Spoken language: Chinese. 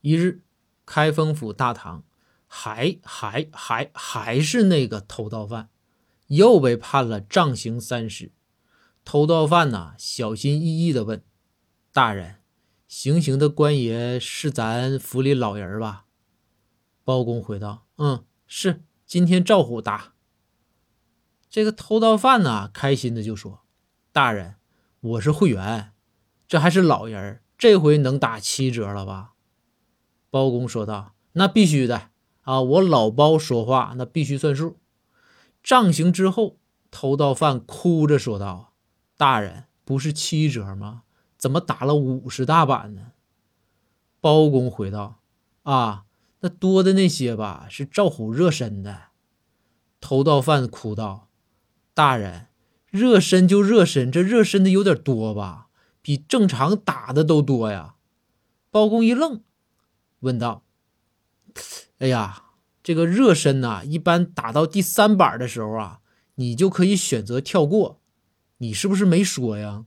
一日，开封府大堂，还还还还是那个偷盗犯，又被判了杖刑三十。偷盗犯呐，小心翼翼地问：“大人，行刑的官爷是咱府里老人吧？”包公回道：“嗯，是，今天赵虎打。”这个偷盗犯呢，开心的就说：“大人，我是会员，这还是老人，这回能打七折了吧？”包公说道：“那必须的啊！我老包说话，那必须算数。”杖刑之后，偷盗犯哭着说道：“大人，不是七折吗？怎么打了五十大板呢？”包公回道：“啊，那多的那些吧，是赵虎热身的。”偷盗犯哭道：“大人，热身就热身，这热身的有点多吧？比正常打的都多呀！”包公一愣。问道：“哎呀，这个热身呐，一般打到第三板的时候啊，你就可以选择跳过。你是不是没说呀？”